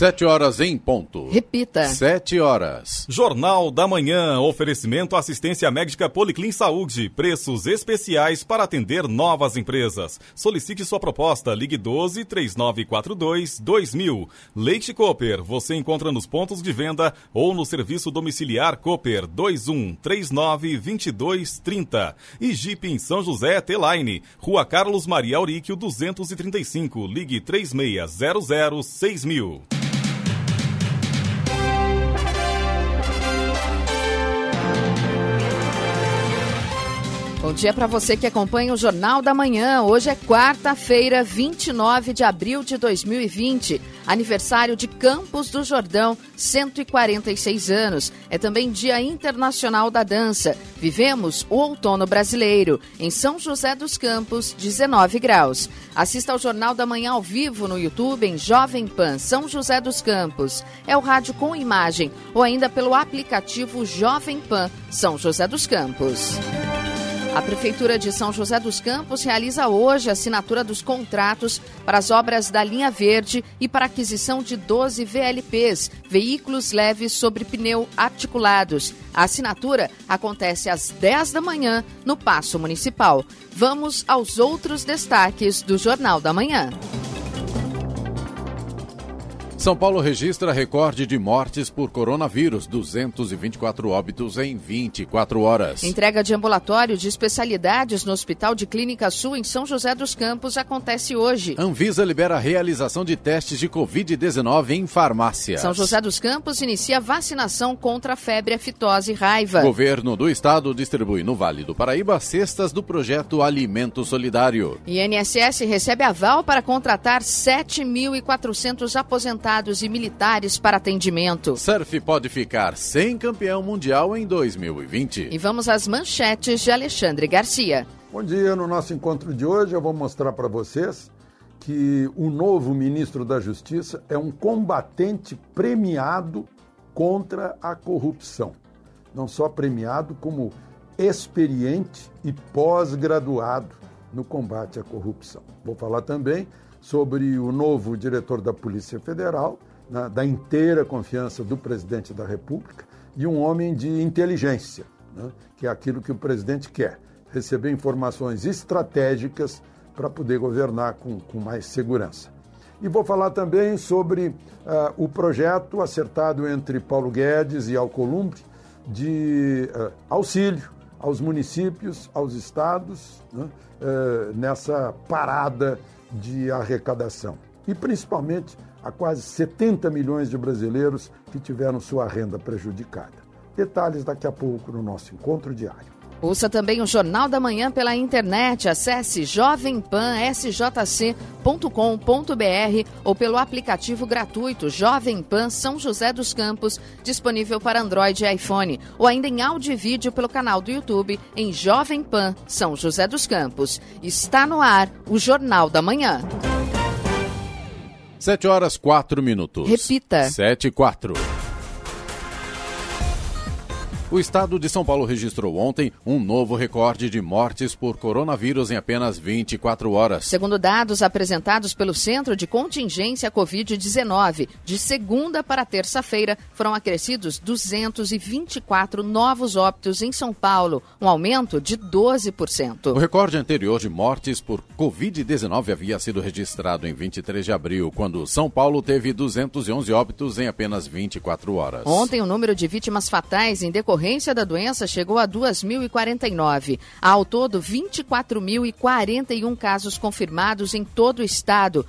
Sete horas em ponto. Repita. Sete horas. Jornal da Manhã. Oferecimento assistência médica Policlin Saúde. Preços especiais para atender novas empresas. Solicite sua proposta. Ligue 12 3942 2000. Leite Cooper. Você encontra nos pontos de venda ou no serviço domiciliar Cooper 21 39 22 30. E Jeep em São José T-Line. Rua Carlos Maria Auríquio 235. Ligue 3600 6000. Bom dia para você que acompanha o Jornal da Manhã. Hoje é quarta-feira, 29 de abril de 2020, aniversário de Campos do Jordão, 146 anos. É também Dia Internacional da Dança. Vivemos o outono brasileiro. Em São José dos Campos, 19 graus. Assista ao Jornal da Manhã ao vivo no YouTube em Jovem Pan São José dos Campos. É o rádio com imagem ou ainda pelo aplicativo Jovem Pan São José dos Campos. A Prefeitura de São José dos Campos realiza hoje a assinatura dos contratos para as obras da linha verde e para aquisição de 12 VLPs, veículos leves sobre pneu articulados. A assinatura acontece às 10 da manhã no Paço Municipal. Vamos aos outros destaques do Jornal da Manhã. São Paulo registra recorde de mortes por coronavírus, 224 óbitos em 24 horas. Entrega de ambulatório de especialidades no Hospital de Clínica Sul em São José dos Campos acontece hoje. Anvisa libera a realização de testes de Covid-19 em farmácias. São José dos Campos inicia vacinação contra a febre, afitose e raiva. Governo do Estado distribui no Vale do Paraíba cestas do projeto Alimento Solidário. INSS recebe aval para contratar 7.400 aposentados e militares para atendimento. Surf pode ficar sem campeão mundial em 2020. E vamos às manchetes de Alexandre Garcia. Bom dia, no nosso encontro de hoje eu vou mostrar para vocês que o novo ministro da Justiça é um combatente premiado contra a corrupção. Não só premiado, como experiente e pós-graduado no combate à corrupção. Vou falar também sobre o novo diretor da Polícia Federal, né, da inteira confiança do presidente da República e um homem de inteligência, né, que é aquilo que o presidente quer: receber informações estratégicas para poder governar com, com mais segurança. E vou falar também sobre uh, o projeto acertado entre Paulo Guedes e Alcolumbre de uh, auxílio aos municípios, aos estados, né, uh, nessa parada de arrecadação. E principalmente a quase 70 milhões de brasileiros que tiveram sua renda prejudicada. Detalhes daqui a pouco no nosso encontro diário. Ouça também o Jornal da Manhã pela internet. Acesse jovempansjc.com.br ou pelo aplicativo gratuito Jovem Pan São José dos Campos, disponível para Android e iPhone, ou ainda em áudio e vídeo pelo canal do YouTube em Jovem Pan São José dos Campos. Está no ar o Jornal da Manhã. 7 horas 4 minutos. Repita. 7 e 4. O estado de São Paulo registrou ontem um novo recorde de mortes por coronavírus em apenas 24 horas. Segundo dados apresentados pelo Centro de Contingência Covid-19, de segunda para terça-feira foram acrescidos 224 novos óbitos em São Paulo, um aumento de 12%. O recorde anterior de mortes por Covid-19 havia sido registrado em 23 de abril, quando São Paulo teve 211 óbitos em apenas 24 horas. Ontem, o número de vítimas fatais em decorrência decorrência da doença chegou a 2.049. Há ao todo 24.041 casos confirmados em todo o estado,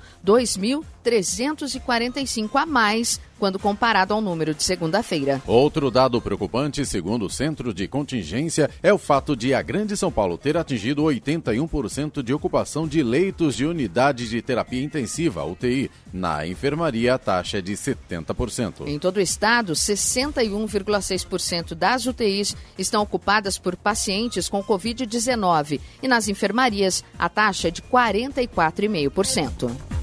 2.345 a mais quando comparado ao número de segunda-feira. Outro dado preocupante, segundo o Centro de Contingência, é o fato de a Grande São Paulo ter atingido 81% de ocupação de leitos de unidade de terapia intensiva, UTI. Na enfermaria, a taxa é de 70%. Em todo o estado, 61,6% das UTIs estão ocupadas por pacientes com Covid-19 e nas enfermarias, a taxa é de 44,5%.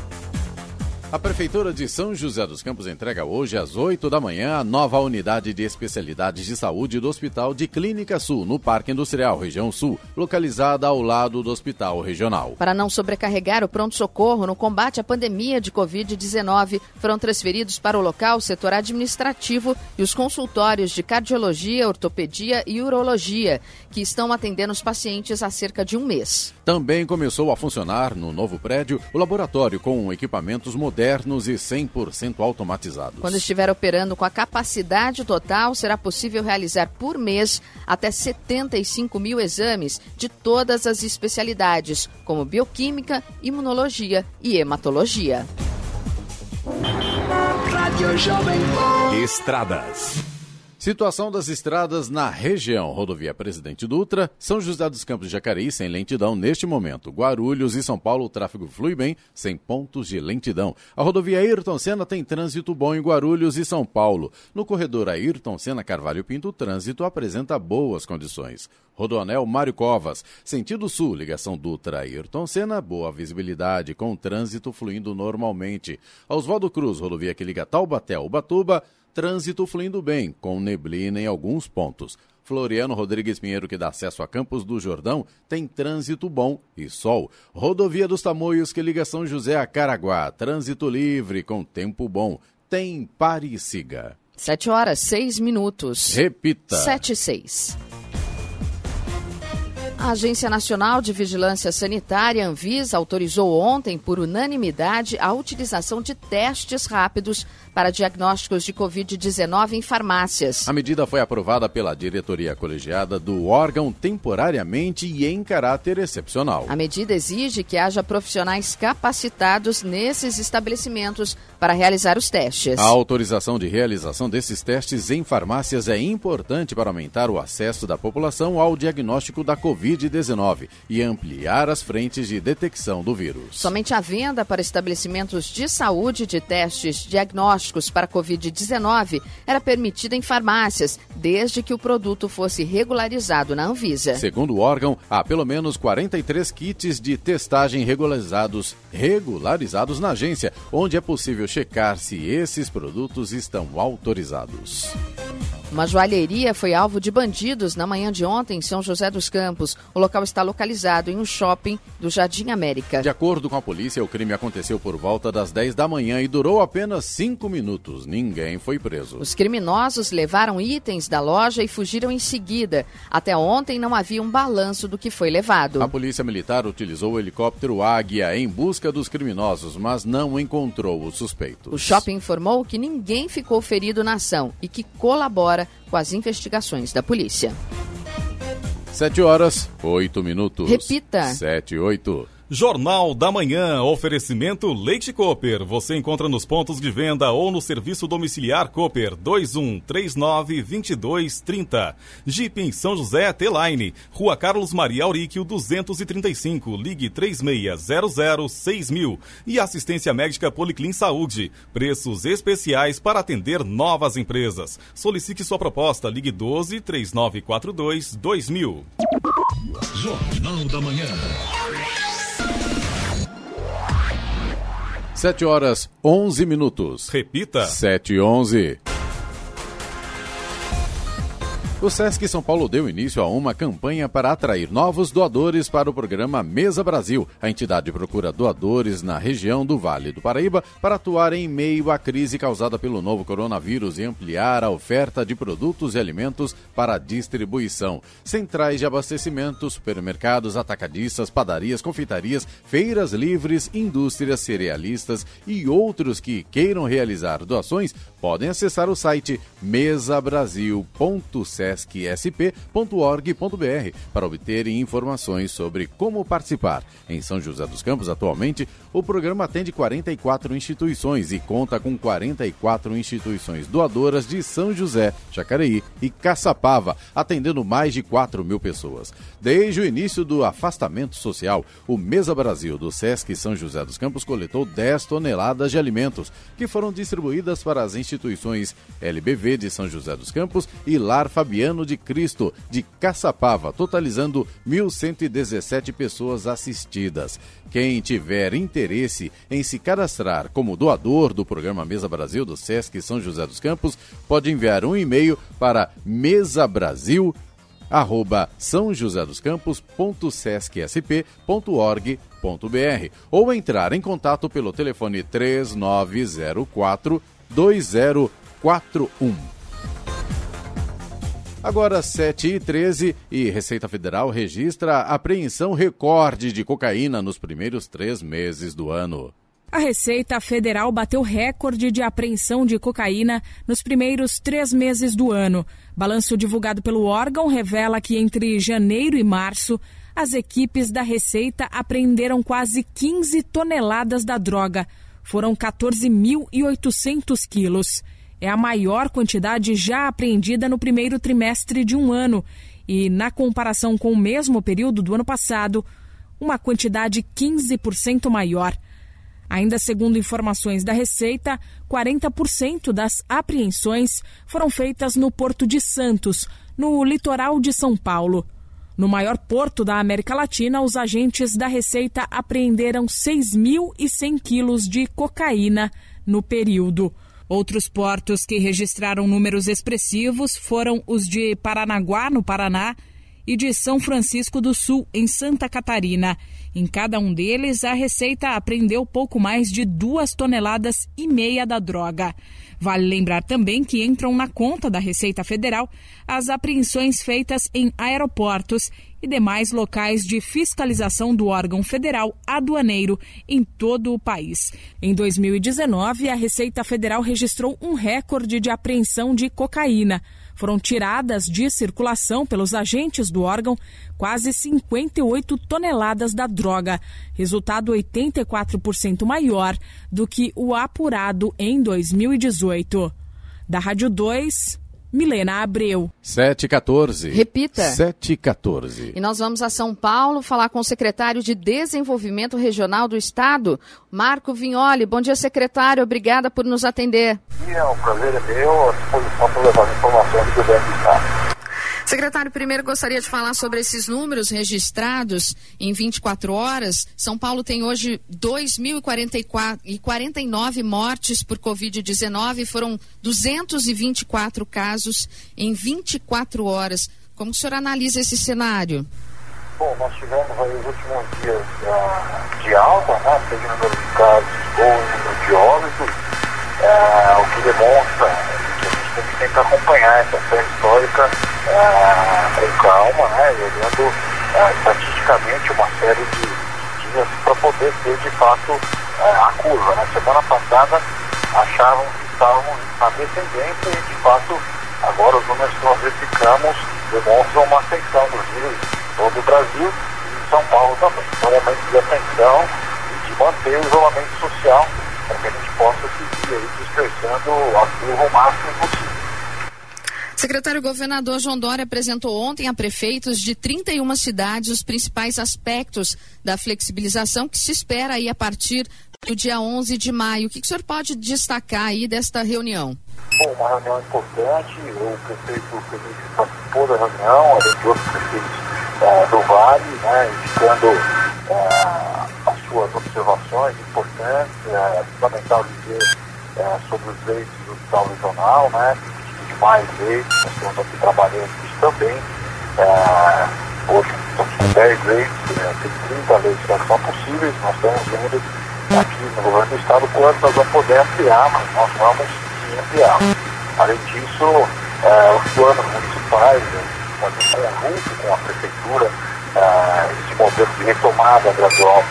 A Prefeitura de São José dos Campos entrega hoje às 8 da manhã a nova unidade de especialidades de saúde do Hospital de Clínica Sul, no Parque Industrial Região Sul, localizada ao lado do Hospital Regional. Para não sobrecarregar o pronto-socorro no combate à pandemia de Covid-19, foram transferidos para o local o setor administrativo e os consultórios de cardiologia, ortopedia e urologia, que estão atendendo os pacientes há cerca de um mês. Também começou a funcionar no novo prédio o laboratório com equipamentos modernos e 100% automatizados. Quando estiver operando com a capacidade total, será possível realizar por mês até 75 mil exames de todas as especialidades, como bioquímica, imunologia e hematologia. Estradas. Situação das estradas na região. Rodovia Presidente Dutra, São José dos Campos de Jacareí sem lentidão neste momento. Guarulhos e São Paulo o tráfego flui bem, sem pontos de lentidão. A rodovia Ayrton Senna tem trânsito bom em Guarulhos e São Paulo. No corredor Ayrton Senna Carvalho Pinto, o trânsito apresenta boas condições. Rodoanel Mário Covas, sentido sul, ligação Dutra Ayrton Senna, boa visibilidade, com trânsito fluindo normalmente. Oswaldo Cruz, rodovia que liga Taubaté ao Ubatuba, trânsito fluindo bem, com neblina em alguns pontos. Floriano Rodrigues Pinheiro, que dá acesso a Campos do Jordão, tem trânsito bom e sol. Rodovia dos Tamoios, que liga São José a Caraguá, trânsito livre com tempo bom. Tem pare e siga. Sete horas, seis minutos. Repita. Sete e seis. A Agência Nacional de Vigilância Sanitária, Anvisa, autorizou ontem, por unanimidade, a utilização de testes rápidos para diagnósticos de Covid-19 em farmácias. A medida foi aprovada pela diretoria colegiada do órgão temporariamente e em caráter excepcional. A medida exige que haja profissionais capacitados nesses estabelecimentos para realizar os testes. A autorização de realização desses testes em farmácias é importante para aumentar o acesso da população ao diagnóstico da Covid-19 e ampliar as frentes de detecção do vírus. Somente a venda para estabelecimentos de saúde de testes diagnósticos para Covid-19 era permitida em farmácias, desde que o produto fosse regularizado na Anvisa. Segundo o órgão, há pelo menos 43 kits de testagem regularizados, regularizados na agência, onde é possível checar se esses produtos estão autorizados. Uma joalheria foi alvo de bandidos na manhã de ontem em São José dos Campos. O local está localizado em um shopping do Jardim América. De acordo com a polícia, o crime aconteceu por volta das 10 da manhã e durou apenas 5 minutos. Ninguém foi preso. Os criminosos levaram itens da loja e fugiram em seguida. Até ontem não havia um balanço do que foi levado. A polícia militar utilizou o helicóptero Águia em busca dos criminosos, mas não encontrou os suspeitos. O shopping informou que ninguém ficou ferido na ação e que colabora com as investigações da polícia. 7 horas, 8 minutos. Repita. 7 e 8. Jornal da Manhã, oferecimento Leite Cooper. Você encontra nos pontos de venda ou no serviço domiciliar Cooper 2139-2230. Jeep em São José, T-Line, Rua Carlos Maria Auríquio 235, ligue 36006000. E assistência médica Policlin Saúde. Preços especiais para atender novas empresas. Solicite sua proposta, ligue 12 3942 2000. Jornal da Manhã. 7 horas 11 minutos. Repita. 7 e 11. O Sesc São Paulo deu início a uma campanha para atrair novos doadores para o programa Mesa Brasil. A entidade procura doadores na região do Vale do Paraíba para atuar em meio à crise causada pelo novo coronavírus e ampliar a oferta de produtos e alimentos para distribuição. Centrais de abastecimento, supermercados, atacadistas, padarias, confeitarias, feiras livres, indústrias cerealistas e outros que queiram realizar doações podem acessar o site mesabrasil.sesc sescsp.org.br para obterem informações sobre como participar. Em São José dos Campos, atualmente, o programa atende 44 instituições e conta com 44 instituições doadoras de São José, Jacareí e Caçapava, atendendo mais de 4 mil pessoas. Desde o início do afastamento social, o Mesa Brasil do Sesc São José dos Campos coletou 10 toneladas de alimentos, que foram distribuídas para as instituições LBV de São José dos Campos e Lar Fabiano de Cristo, de Caçapava, totalizando 1.117 pessoas assistidas. Quem tiver interesse em se cadastrar como doador do programa Mesa Brasil do Sesc São José dos Campos, pode enviar um e-mail para mesabrasil arroba são josé dos campos.sescsp.org.br ou entrar em contato pelo telefone 3904 2041. Agora 7 e 13 e Receita Federal registra apreensão recorde de cocaína nos primeiros três meses do ano. A Receita Federal bateu recorde de apreensão de cocaína nos primeiros três meses do ano. Balanço divulgado pelo órgão revela que entre janeiro e março, as equipes da Receita apreenderam quase 15 toneladas da droga. Foram 14.800 quilos. É a maior quantidade já apreendida no primeiro trimestre de um ano e, na comparação com o mesmo período do ano passado, uma quantidade 15% maior. Ainda segundo informações da Receita, 40% das apreensões foram feitas no Porto de Santos, no litoral de São Paulo. No maior porto da América Latina, os agentes da Receita apreenderam 6.100 quilos de cocaína no período. Outros portos que registraram números expressivos foram os de Paranaguá, no Paraná, e de São Francisco do Sul, em Santa Catarina. Em cada um deles, a Receita apreendeu pouco mais de duas toneladas e meia da droga. Vale lembrar também que entram na conta da Receita Federal as apreensões feitas em aeroportos e demais locais de fiscalização do órgão federal aduaneiro em todo o país. Em 2019, a Receita Federal registrou um recorde de apreensão de cocaína. Foram tiradas de circulação pelos agentes do órgão quase 58 toneladas da droga, resultado 84% maior do que o apurado em 2018. Da Rádio 2, Milena Abreu. 714. Repita. 714. E nós vamos a São Paulo falar com o secretário de Desenvolvimento Regional do Estado, Marco Vignoli. Bom dia, secretário. Obrigada por nos atender. É um prazer é meu, à disposição para levar informações do governo do Estado. Secretário, primeiro gostaria de falar sobre esses números registrados em 24 horas. São Paulo tem hoje 2.049 mortes por Covid-19, foram 224 casos em 24 horas. Como o senhor analisa esse cenário? Bom, nós tivemos aí os últimos dias uh, de alta, né, seja número de casos ou número de óbitos, uh, o que demonstra a gente tentar acompanhar essa série histórica ah, com calma, né, olhando ah, estatisticamente uma série de dias para poder ter de fato ah, a curva. Na né. semana passada achavam que estavam na descendência e de fato agora os números que nós verificamos demonstram uma ascensão dos vírus em todo o Brasil e em São Paulo também. Então, é de atenção e de manter o isolamento social para que a gente possa seguir aí dispersando a curva o máximo possível. Secretário Governador João Dória apresentou ontem a prefeitos de 31 cidades os principais aspectos da flexibilização que se espera aí a partir do dia 11 de maio. O que, que o senhor pode destacar aí desta reunião? Bom, uma reunião importante, o prefeito Felipe participou da reunião, além de outros prefeitos é, do Vale, né, indicando é, as suas observações importantes, é fundamental dizer é, sobre os direitos do hospital regional, né, mais leis, nós estamos aqui trabalhando isso também. É, hoje estamos com 10 leis, é, tem 30 leis que são possíveis, nós estamos vendo aqui no governo do estado quanto nós vamos poder ampliar, mas nós vamos ampliar. Além disso, é, os planos municipais, né, em conjunto com a prefeitura, é, esse modelo de retomada gradual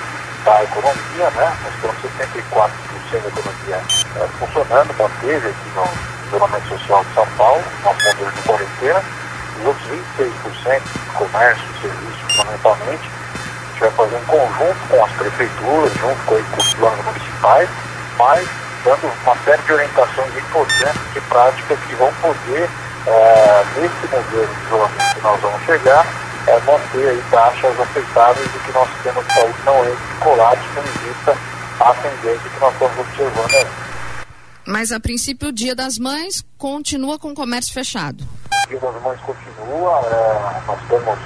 da economia, né? Nós temos 74% da economia é, funcionando, manteve aqui no, isolamento social de São Paulo, nosso modelo de quarentena, os outros 26% comércio, serviço, fundamentalmente, a gente vai fazer um conjunto com as prefeituras, junto com, com os planos municipais, mas dando uma série de orientações importantes de práticas que vão poder, é, nesse modelo de isolamento que nós vamos chegar, é, manter aí taxas aceitáveis do que nosso sistema de saúde não é de colapso, tendo vista a tendência que nós estamos observando aí. Mas a princípio o Dia das Mães continua com o comércio fechado. Dia das Mães continua, é, nós temos,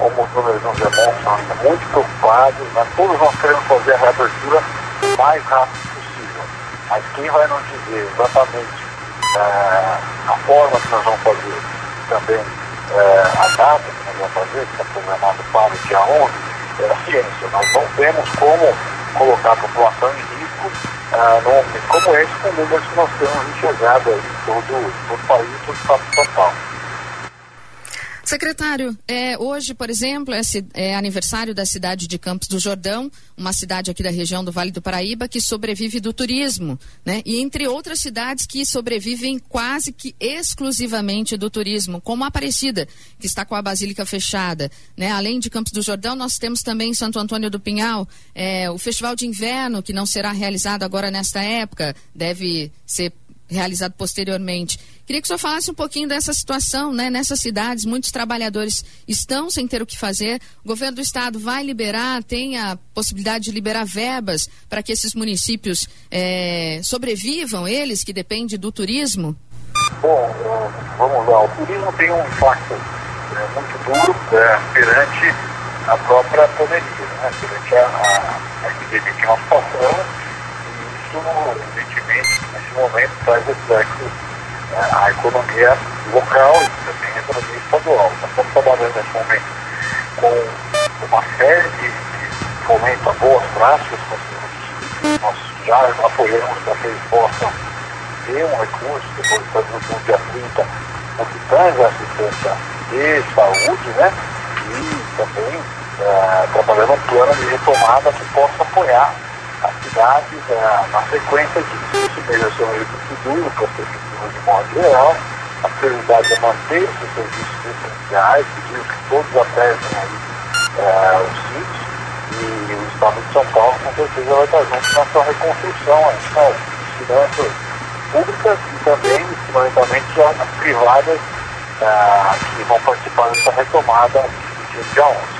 os números nos demonstram, ainda muito preocupados, mas todos nós queremos fazer a reabertura o mais rápido possível. Mas quem vai nos dizer exatamente é, a forma que nós vamos fazer, também é, a data que nós vamos fazer, que está programado para o dia 11, é a ciência. Nós não temos como colocar a população em risco ah, momento como esse, com números que nós temos enxergado aí em todo, todo o país, todo o estado de São Paulo. Secretário, é, hoje, por exemplo, é, é, aniversário da cidade de Campos do Jordão, uma cidade aqui da região do Vale do Paraíba que sobrevive do turismo, né? E entre outras cidades que sobrevivem quase que exclusivamente do turismo, como a Aparecida, que está com a Basílica fechada, né? Além de Campos do Jordão, nós temos também Santo Antônio do Pinhal, é, o Festival de Inverno, que não será realizado agora nesta época, deve ser realizado posteriormente. Queria que o senhor falasse um pouquinho dessa situação, né? Nessas cidades, muitos trabalhadores estão sem ter o que fazer. O governo do estado vai liberar, tem a possibilidade de liberar verbas para que esses municípios é, sobrevivam, eles que dependem do turismo? Bom, vamos lá. O turismo tem um impacto é, muito duro é, perante a própria pandemia, né? perante a, a, a epidemia que nós passamos. E isso, evidentemente, nesse momento traz reflexos a economia local e também a economia estadual. Nós estamos trabalhando nesse momento com uma série de fomento a boas práticas, nós já apoiamos para que eles possam ter um recurso, depois no dia 30, no que traz a assistência de saúde, né? E também é, trabalhando um plano de retomada que possa apoiar as cidades é, na sequência disso. É um muito duro para as de modo geral. A prioridade é manter os serviços essenciais, pedimos que todos atestem aí é, os sítios e o Estado de São Paulo com certeza vai estar junto na sua reconstrução aí, nas finanças públicas e também, fundamentalmente, as privadas é, que vão participar dessa retomada no dia 11.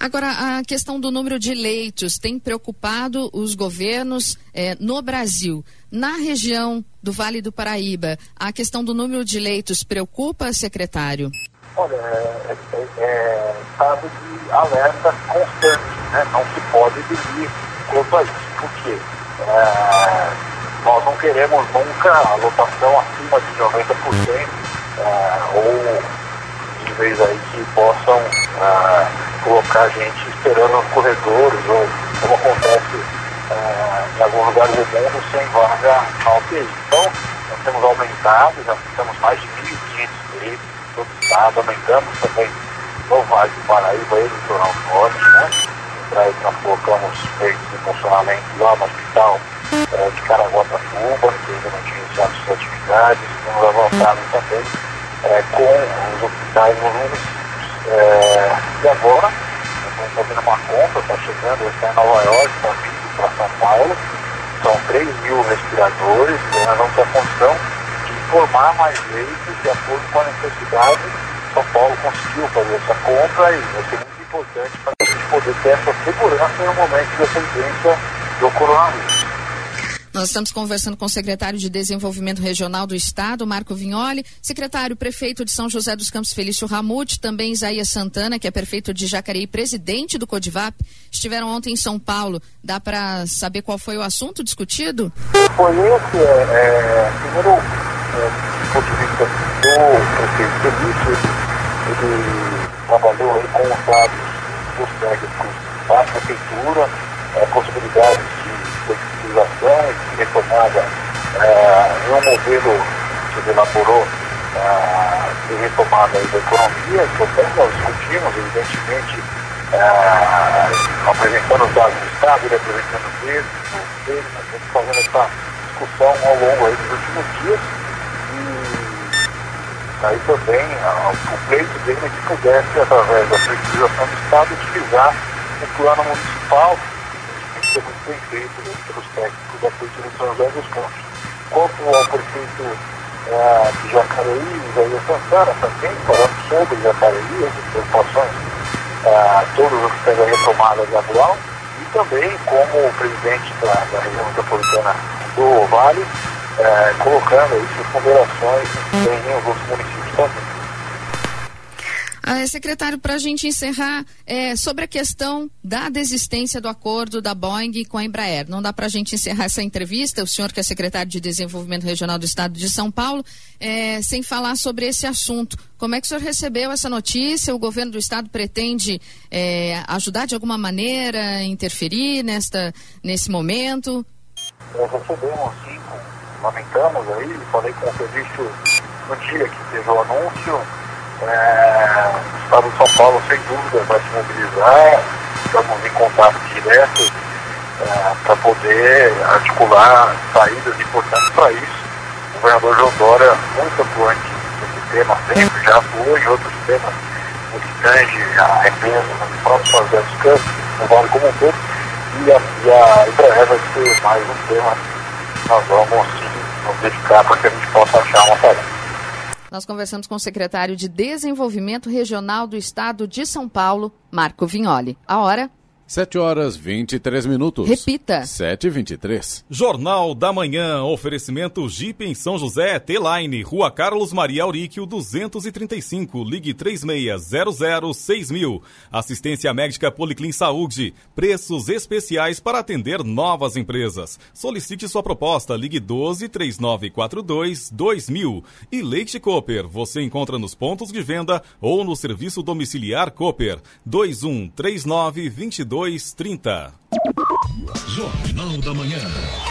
Agora, a questão do número de leitos tem preocupado os governos eh, no Brasil. Na região do Vale do Paraíba, a questão do número de leitos preocupa, secretário? Olha, é, é, é estado de alerta constante, né? não se pode dormir quanto a isso. Por quê? É, nós não queremos nunca a lotação acima de 90% é, ou níveis aí que possam é, colocar a gente esperando nos corredores ou como acontece uh, em alguns lugares do mundo sem vaga na UTI. Então, nós temos aumentado, já temos mais de 1.500 leitos em todo o estado, aumentamos também no Vale do Paraíba e Litoral Norte, né? Isso nós colocamos leitos de funcionamento lá no hospital uh, de Caraguatatuba, que ainda não tinha iniciado suas atividades, temos avançado também uh, com os hospitais municípios. e agora, estamos fazendo uma compra, está chegando, está em Nova York, está vindo para São Paulo. São 3 mil respiradores ter a função de informar mais leitos de acordo com a necessidade. São Paulo conseguiu fazer essa compra e vai ser muito importante para a gente poder ter essa segurança no momento da emergência do coronavírus. Nós estamos conversando com o secretário de Desenvolvimento Regional do Estado, Marco Vignoli, secretário prefeito de São José dos Campos Felício Ramute, também Isaías Santana, que é prefeito de Jacareí, presidente do Codivap, estiveram ontem em São Paulo. Dá para saber qual foi o assunto discutido? Foi esse, é, é, primeiro, é, do ponto de vista do prefeito ele, trabalhou com os dados dos técnicos da prefeitura, é, possibilidades flexibilização e retomada é, em um modelo que se elaborou é, de retomada da economia, portanto nós discutimos, evidentemente, é, apresentando os dados do Estado, ele apresentando dele, dele, nós estamos fazendo essa discussão ao longo aí dos últimos dias e aí também o pleito dele é que pudesse, através da flexibilização do Estado, utilizar o plano municipal ser muito bem feito pelos técnicos da Prefeitura de São José dos Campos. Quanto ao prefeito é, de Jacareí, Isaías Santana, também falando sobre Jacareí, as preocupações, é, todos os que têm a retomada gradual, e também como presidente da, da região metropolitana do Vale, é, colocando aí suas ponderações em os municípios também. Ah, secretário, para a gente encerrar, é, sobre a questão da desistência do acordo da Boeing com a Embraer. Não dá para a gente encerrar essa entrevista, o senhor que é secretário de Desenvolvimento Regional do Estado de São Paulo, é, sem falar sobre esse assunto. Como é que o senhor recebeu essa notícia? O governo do Estado pretende é, ajudar de alguma maneira, interferir nesta, nesse momento? Recebemos, sim, lamentamos aí, falei com o serviço no dia que teve o anúncio é, o Estado de São Paulo, sem dúvida, vai se mobilizar, estamos em contato direto é, para poder articular saídas importantes para isso. O governador João Dória, muito atuante nesse tema, sempre já atuou em outros temas, no que tange a represa nos próprios projetos campos, no Vale como um todo, e a, e a vai ser mais um tema que nós vamos sim nos dedicar para que a gente possa achar uma saída. Nós conversamos com o secretário de Desenvolvimento Regional do Estado de São Paulo, Marco Vignoli. A hora 7 horas 23 minutos. Repita. 7 e 23 Jornal da Manhã. Oferecimento Jeep em São José, T-Line, Rua Carlos Maria Auríquio, 235. Ligue 36006000. Assistência médica Policlin Saúde. Preços especiais para atender novas empresas. Solicite sua proposta. Ligue 12 3942 2000. E Leite Cooper. Você encontra nos pontos de venda ou no serviço domiciliar Cooper. 2139 22 3230. Jornal da Manhã.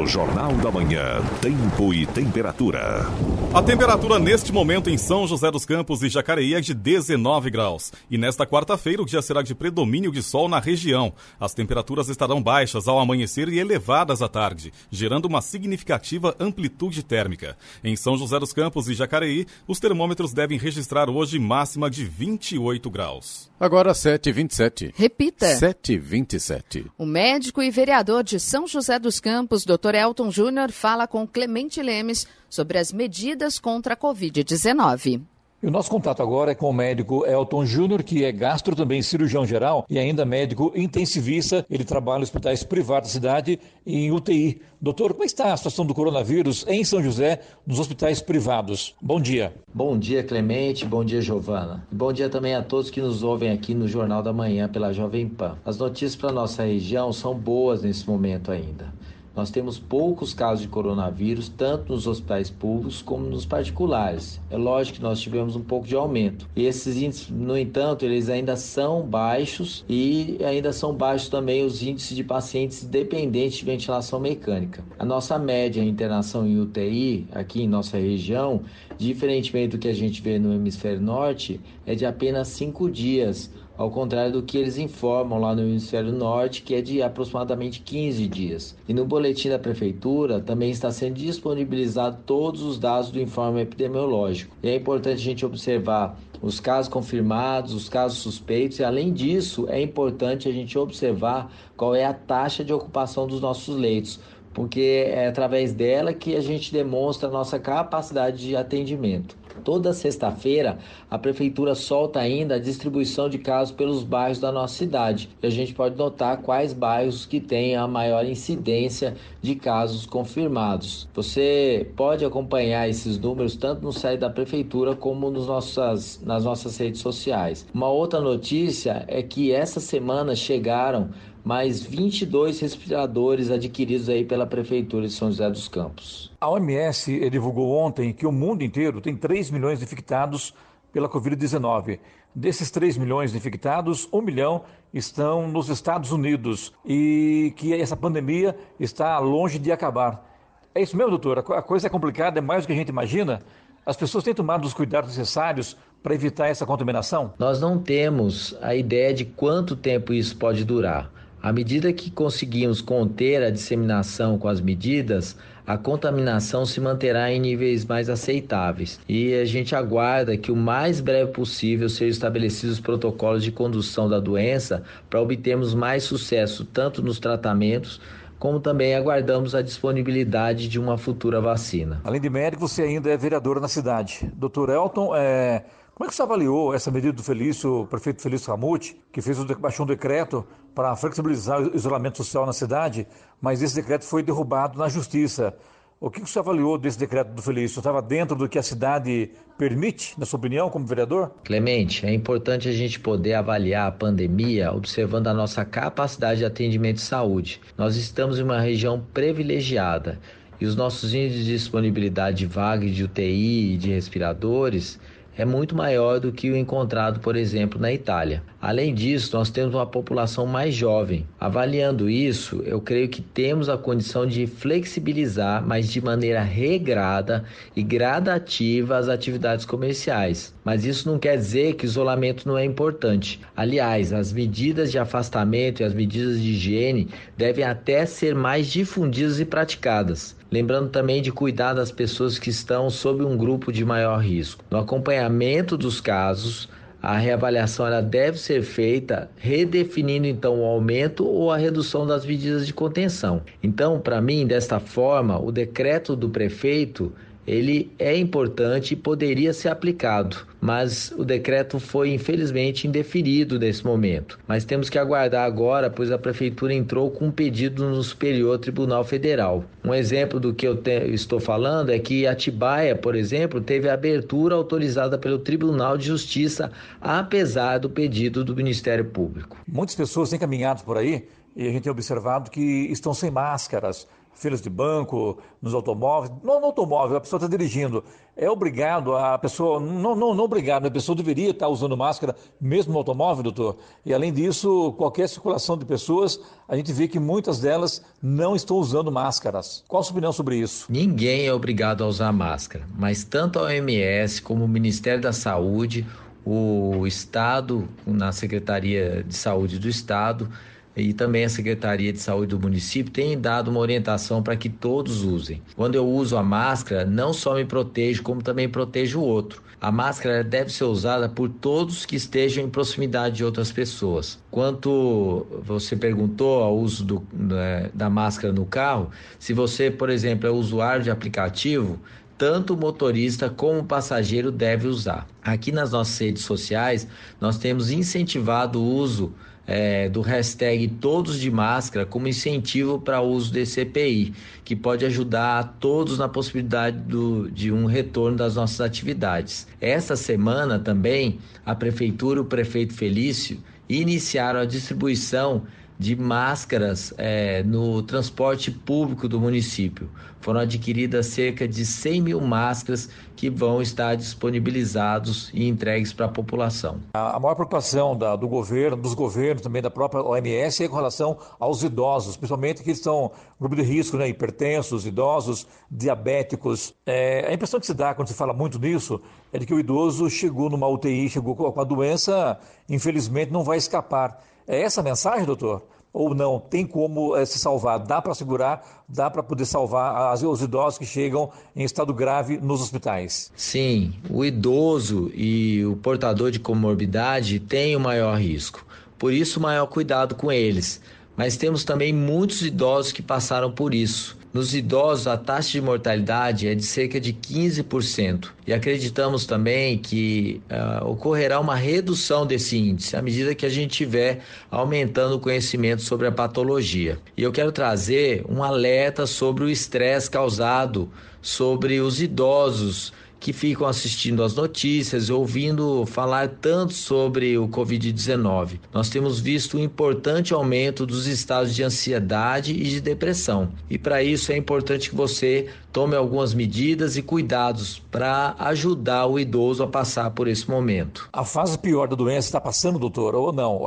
No Jornal da Manhã, tempo e temperatura. A temperatura neste momento em São José dos Campos e Jacareí é de 19 graus. E nesta quarta-feira o dia será de predomínio de sol na região. As temperaturas estarão baixas ao amanhecer e elevadas à tarde, gerando uma significativa amplitude térmica. Em São José dos Campos e Jacareí, os termômetros devem registrar hoje máxima de 28 graus. Agora 7h27. Repita. 7h27. O médico e vereador de São José dos Campos, Dr. Elton Júnior, fala com Clemente Lemes sobre as medidas contra a Covid-19. E o nosso contato agora é com o médico Elton Júnior, que é gastro também cirurgião geral e ainda médico intensivista. Ele trabalha em hospitais privados da cidade e em UTI. Doutor, como está a situação do coronavírus em São José, nos hospitais privados? Bom dia. Bom dia, Clemente. Bom dia, Giovana. Bom dia também a todos que nos ouvem aqui no Jornal da Manhã pela Jovem Pan. As notícias para nossa região são boas nesse momento ainda. Nós temos poucos casos de coronavírus, tanto nos hospitais públicos como nos particulares. É lógico que nós tivemos um pouco de aumento. Esses índices, no entanto, eles ainda são baixos e ainda são baixos também os índices de pacientes dependentes de ventilação mecânica. A nossa média em internação em UTI aqui em nossa região, diferentemente do que a gente vê no hemisfério norte, é de apenas cinco dias ao contrário do que eles informam lá no Hemisfério Norte, que é de aproximadamente 15 dias. E no boletim da Prefeitura também está sendo disponibilizado todos os dados do informe epidemiológico. E é importante a gente observar os casos confirmados, os casos suspeitos, e além disso, é importante a gente observar qual é a taxa de ocupação dos nossos leitos, porque é através dela que a gente demonstra a nossa capacidade de atendimento. Toda sexta-feira, a prefeitura solta ainda a distribuição de casos pelos bairros da nossa cidade. E a gente pode notar quais bairros que têm a maior incidência de casos confirmados. Você pode acompanhar esses números tanto no site da prefeitura como nos nossas, nas nossas redes sociais. Uma outra notícia é que essa semana chegaram mais 22 respiradores adquiridos aí pela Prefeitura de São José dos Campos. A OMS divulgou ontem que o mundo inteiro tem 3 milhões de infectados pela Covid-19. Desses 3 milhões de infectados, 1 milhão estão nos Estados Unidos e que essa pandemia está longe de acabar. É isso mesmo, doutor? A coisa é complicada, é mais do que a gente imagina. As pessoas têm tomado os cuidados necessários para evitar essa contaminação? Nós não temos a ideia de quanto tempo isso pode durar. À medida que conseguimos conter a disseminação com as medidas, a contaminação se manterá em níveis mais aceitáveis e a gente aguarda que o mais breve possível sejam estabelecidos protocolos de condução da doença para obtermos mais sucesso tanto nos tratamentos como também aguardamos a disponibilidade de uma futura vacina. Além de médico, você ainda é vereador na cidade. Doutor Elton, é Como é que você avaliou essa medida do Felício, prefeito Felício Ramute, que fez baixou um decreto para flexibilizar o isolamento social na cidade, mas esse decreto foi derrubado na justiça. O que você avaliou desse decreto do Felício? Estava dentro do que a cidade permite, na sua opinião, como vereador? Clemente, é importante a gente poder avaliar a pandemia observando a nossa capacidade de atendimento de saúde. Nós estamos em uma região privilegiada e os nossos índices de disponibilidade de vagas de UTI e de respiradores é muito maior do que o encontrado, por exemplo, na Itália. Além disso, nós temos uma população mais jovem. Avaliando isso, eu creio que temos a condição de flexibilizar, mas de maneira regrada e gradativa as atividades comerciais. Mas isso não quer dizer que isolamento não é importante. Aliás, as medidas de afastamento e as medidas de higiene devem até ser mais difundidas e praticadas. Lembrando também de cuidar das pessoas que estão sob um grupo de maior risco. No acompanhamento dos casos, a reavaliação ela deve ser feita redefinindo então o aumento ou a redução das medidas de contenção. Então, para mim, desta forma, o decreto do prefeito ele é importante e poderia ser aplicado, mas o decreto foi infelizmente indeferido nesse momento. Mas temos que aguardar agora, pois a prefeitura entrou com um pedido no Superior Tribunal Federal. Um exemplo do que eu te, estou falando é que Atibaia, por exemplo, teve a abertura autorizada pelo Tribunal de Justiça, apesar do pedido do Ministério Público. Muitas pessoas têm caminhado por aí e a gente tem observado que estão sem máscaras filas de banco, nos automóveis. Não no automóvel, a pessoa está dirigindo. É obrigado, a pessoa, não, não, não obrigado, a pessoa deveria estar usando máscara mesmo no automóvel, doutor. E além disso, qualquer circulação de pessoas, a gente vê que muitas delas não estão usando máscaras. Qual a sua opinião sobre isso? Ninguém é obrigado a usar máscara, mas tanto a OMS como o Ministério da Saúde, o Estado, na Secretaria de Saúde do Estado, e também a Secretaria de Saúde do município tem dado uma orientação para que todos usem. Quando eu uso a máscara, não só me protejo, como também protejo o outro. A máscara deve ser usada por todos que estejam em proximidade de outras pessoas. Quanto você perguntou ao uso do, né, da máscara no carro, se você, por exemplo, é usuário de aplicativo, tanto o motorista como o passageiro deve usar. Aqui nas nossas redes sociais, nós temos incentivado o uso é, do hashtag Todos de Máscara como incentivo para o uso desse EPI, que pode ajudar a todos na possibilidade do, de um retorno das nossas atividades. Esta semana também, a Prefeitura e o Prefeito Felício iniciaram a distribuição de máscaras é, no transporte público do município. Foram adquiridas cerca de 100 mil máscaras que vão estar disponibilizados e entregues para a população. A maior preocupação da, do governo, dos governos, também da própria OMS, é com relação aos idosos, principalmente que no grupo de risco, né, hipertensos, idosos, diabéticos. É, a impressão que se dá quando se fala muito nisso é de que o idoso chegou numa UTI, chegou com a doença, infelizmente não vai escapar. É essa a mensagem, doutor? Ou não? Tem como é, se salvar? Dá para segurar? Dá para poder salvar as, os idosos que chegam em estado grave nos hospitais? Sim, o idoso e o portador de comorbidade têm o maior risco. Por isso, maior cuidado com eles. Mas temos também muitos idosos que passaram por isso. Nos idosos, a taxa de mortalidade é de cerca de 15%. E acreditamos também que uh, ocorrerá uma redução desse índice à medida que a gente tiver aumentando o conhecimento sobre a patologia. E eu quero trazer um alerta sobre o estresse causado sobre os idosos que ficam assistindo as notícias, ouvindo falar tanto sobre o Covid-19. Nós temos visto um importante aumento dos estados de ansiedade e de depressão. E para isso é importante que você tome algumas medidas e cuidados para ajudar o idoso a passar por esse momento. A fase pior da doença está passando, doutor, ou não?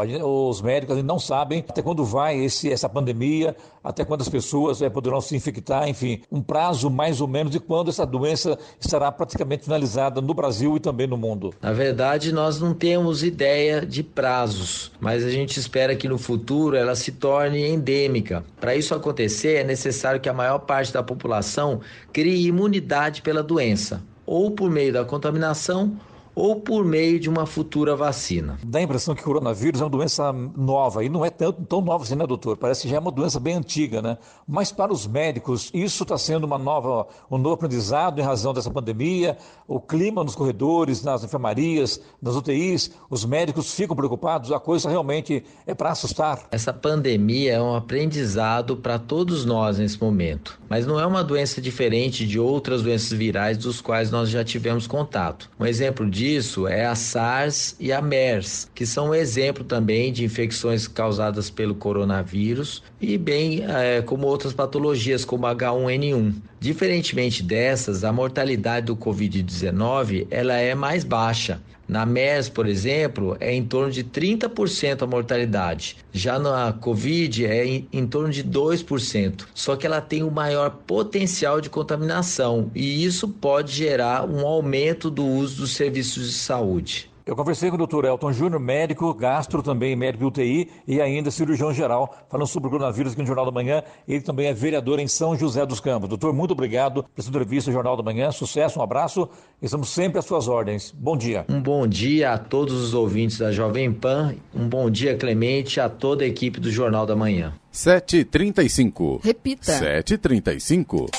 Os médicos não sabem até quando vai esse, essa pandemia, até quando as pessoas é, poderão se infectar, enfim, um prazo mais ou menos de quando essa doença estará praticamente finalizada no Brasil e também no mundo. Na verdade, nós não temos ideia de prazos, mas a gente espera que no futuro ela se torne endêmica. Para isso acontecer, é necessário que a maior parte da população crie imunidade pela doença, ou por meio da contaminação ou por meio de uma futura vacina. Dá a impressão que o coronavírus é uma doença nova e não é tão, tão nova assim, né, doutor? Parece que já é uma doença bem antiga, né? Mas para os médicos, isso está sendo uma nova, um novo aprendizado em razão dessa pandemia, o clima nos corredores, nas enfermarias, nas UTIs, os médicos ficam preocupados, a coisa realmente é para assustar. Essa pandemia é um aprendizado para todos nós nesse momento, mas não é uma doença diferente de outras doenças virais dos quais nós já tivemos contato. Um exemplo disso é a SARS e a MERS, que são um exemplo também de infecções causadas pelo coronavírus e bem é, como outras patologias como H1N1. Diferentemente dessas, a mortalidade do COVID-19 ela é mais baixa. Na MERS, por exemplo, é em torno de 30% a mortalidade. Já na Covid é em, em torno de 2%. Só que ela tem o maior potencial de contaminação e isso pode gerar um aumento do uso dos serviços de saúde. Eu conversei com o doutor Elton Júnior, médico, gastro também, médico UTI e ainda cirurgião geral, falando sobre o coronavírus aqui no Jornal da Manhã. Ele também é vereador em São José dos Campos. Doutor, muito obrigado por essa entrevista no Jornal da Manhã. Sucesso, um abraço. Estamos sempre às suas ordens. Bom dia. Um bom dia a todos os ouvintes da Jovem Pan. Um bom dia, Clemente, a toda a equipe do Jornal da Manhã. 7h35. Repita. 7h35.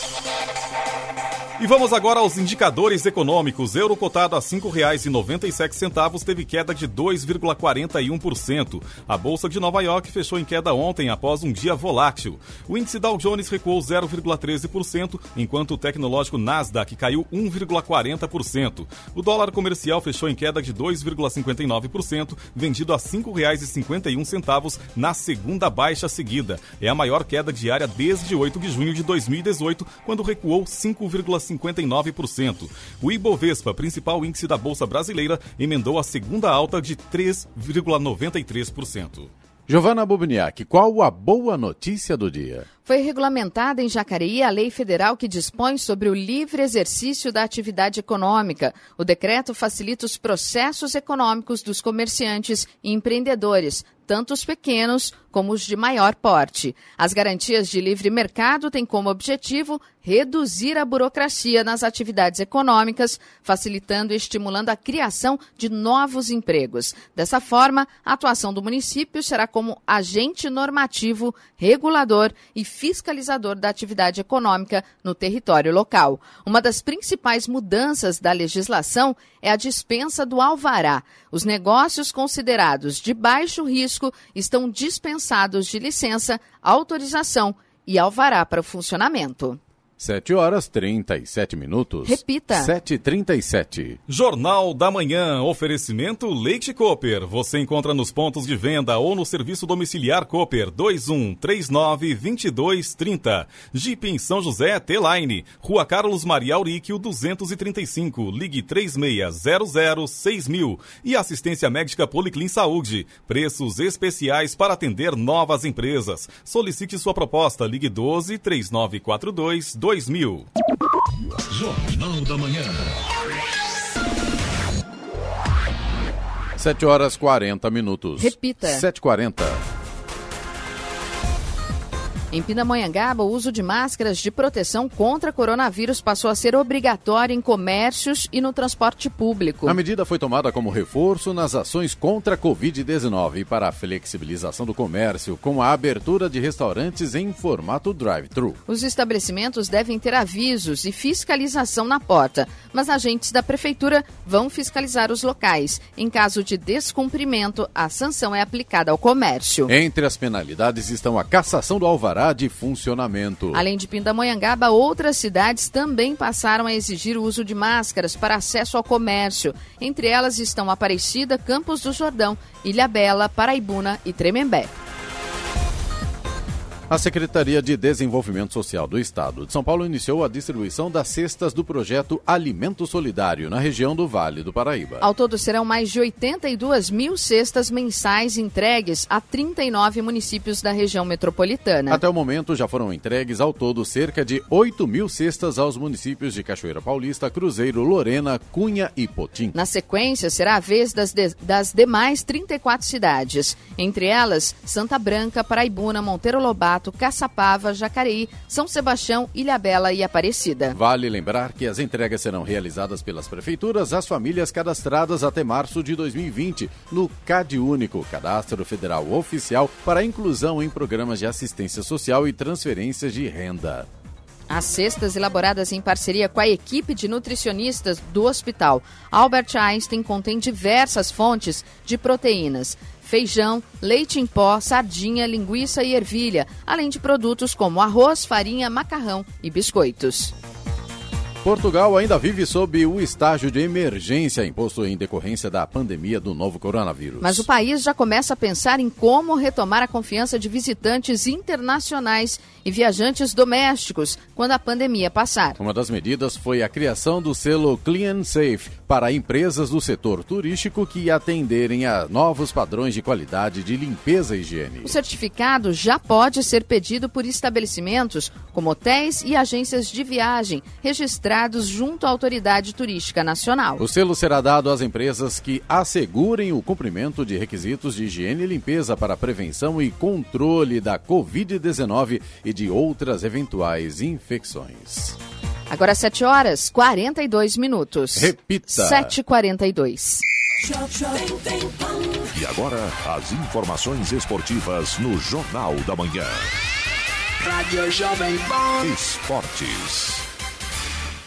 E vamos agora aos indicadores econômicos. Euro cotado a R$ 5,97 teve queda de 2,41%. A Bolsa de Nova York fechou em queda ontem após um dia volátil. O índice Dow Jones recuou 0,13%, enquanto o tecnológico Nasdaq caiu 1,40%. O dólar comercial fechou em queda de 2,59%, vendido a R$ 5,51 na segunda baixa seguida. É a maior queda diária desde 8 de junho de 2018, quando recuou 5,59%. 59%. O Ibovespa, principal índice da Bolsa Brasileira, emendou a segunda alta de 3,93%. Giovana Bubniak, qual a boa notícia do dia? Foi regulamentada em Jacareí a lei federal que dispõe sobre o livre exercício da atividade econômica. O decreto facilita os processos econômicos dos comerciantes e empreendedores, tanto os pequenos como os de maior porte. As garantias de livre mercado têm como objetivo reduzir a burocracia nas atividades econômicas, facilitando e estimulando a criação de novos empregos. Dessa forma, a atuação do município será como agente normativo, regulador e fiscalizador da atividade econômica no território local. Uma das principais mudanças da legislação é a dispensa do alvará. Os negócios considerados de baixo risco estão dispensados de licença, autorização e alvará para o funcionamento. 7 horas 37 minutos. Repita. 7h37. Jornal da Manhã. Oferecimento Leite Cooper. Você encontra nos pontos de venda ou no serviço domiciliar Cooper 2139-2230. Jeep em São José, T-Line. Rua Carlos Maria Auríquio 235. Ligue 36006000. E assistência médica Policlin Saúde. Preços especiais para atender novas empresas. Solicite sua proposta. Ligue 12 3942 2000. Jornal da Manhã. 7 horas 40 minutos. Repita. 7h40. Em Pindamonhangaba, o uso de máscaras de proteção contra coronavírus passou a ser obrigatório em comércios e no transporte público. A medida foi tomada como reforço nas ações contra a Covid-19 e para a flexibilização do comércio, com a abertura de restaurantes em formato drive-thru. Os estabelecimentos devem ter avisos e fiscalização na porta, mas agentes da prefeitura vão fiscalizar os locais. Em caso de descumprimento, a sanção é aplicada ao comércio. Entre as penalidades estão a cassação do alvará de funcionamento. Além de Pindamonhangaba, outras cidades também passaram a exigir o uso de máscaras para acesso ao comércio. Entre elas estão Aparecida, Campos do Jordão, Ilhabela, Paraibuna e Tremembé. A Secretaria de Desenvolvimento Social do Estado de São Paulo iniciou a distribuição das cestas do projeto Alimento Solidário na região do Vale do Paraíba. Ao todo, serão mais de 82 mil cestas mensais entregues a 39 municípios da região metropolitana. Até o momento, já foram entregues ao todo cerca de 8 mil cestas aos municípios de Cachoeira Paulista, Cruzeiro, Lorena, Cunha e Potim. Na sequência, será a vez das, de, das demais 34 cidades, entre elas Santa Branca, Paraibuna, Monteiro Lobato, Caçapava, Jacareí, São Sebastião, Ilhabela e Aparecida. Vale lembrar que as entregas serão realizadas pelas prefeituras às famílias cadastradas até março de 2020 no CAD Único, Cadastro Federal Oficial para inclusão em programas de assistência social e transferências de renda. As cestas elaboradas em parceria com a equipe de nutricionistas do Hospital Albert Einstein contêm diversas fontes de proteínas, feijão, leite em pó, sardinha, linguiça e ervilha, além de produtos como arroz, farinha, macarrão e biscoitos. Portugal ainda vive sob o estágio de emergência imposto em decorrência da pandemia do novo coronavírus. Mas o país já começa a pensar em como retomar a confiança de visitantes internacionais e viajantes domésticos quando a pandemia passar. Uma das medidas foi a criação do selo Clean Safe para empresas do setor turístico que atenderem a novos padrões de qualidade de limpeza e higiene. O certificado já pode ser pedido por estabelecimentos como hotéis e agências de viagem registrados junto à Autoridade Turística Nacional. O selo será dado às empresas que assegurem o cumprimento de requisitos de higiene e limpeza para prevenção e controle da Covid-19 e de outras eventuais infecções. Agora 7 horas 42 minutos. Repita. 7h42. E agora, as informações esportivas no Jornal da Manhã. Rádio Jovem Pan. Esportes.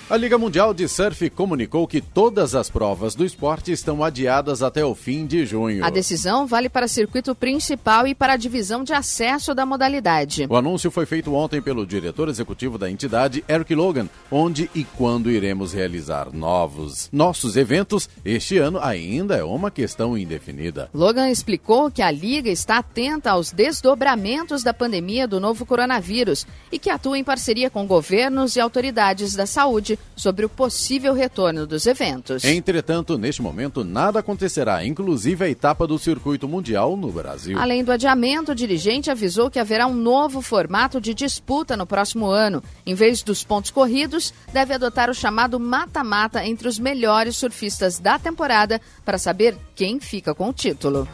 A Liga Mundial de Surf comunicou que todas as provas do esporte estão adiadas até o fim de junho. A decisão vale para o circuito principal e para a divisão de acesso da modalidade. O anúncio foi feito ontem pelo diretor executivo da entidade, Eric Logan, onde e quando iremos realizar novos nossos eventos este ano ainda é uma questão indefinida. Logan explicou que a liga está atenta aos desdobramentos da pandemia do novo coronavírus e que atua em parceria com governos e autoridades da saúde sobre o possível retorno dos eventos. Entretanto, neste momento, nada acontecerá, inclusive a etapa do circuito mundial no Brasil. Além do adiamento, o dirigente avisou que haverá um novo formato de disputa no próximo ano. Em vez dos pontos corridos, deve adotar o chamado mata-mata entre os melhores surfistas da temporada para saber quem fica com o título.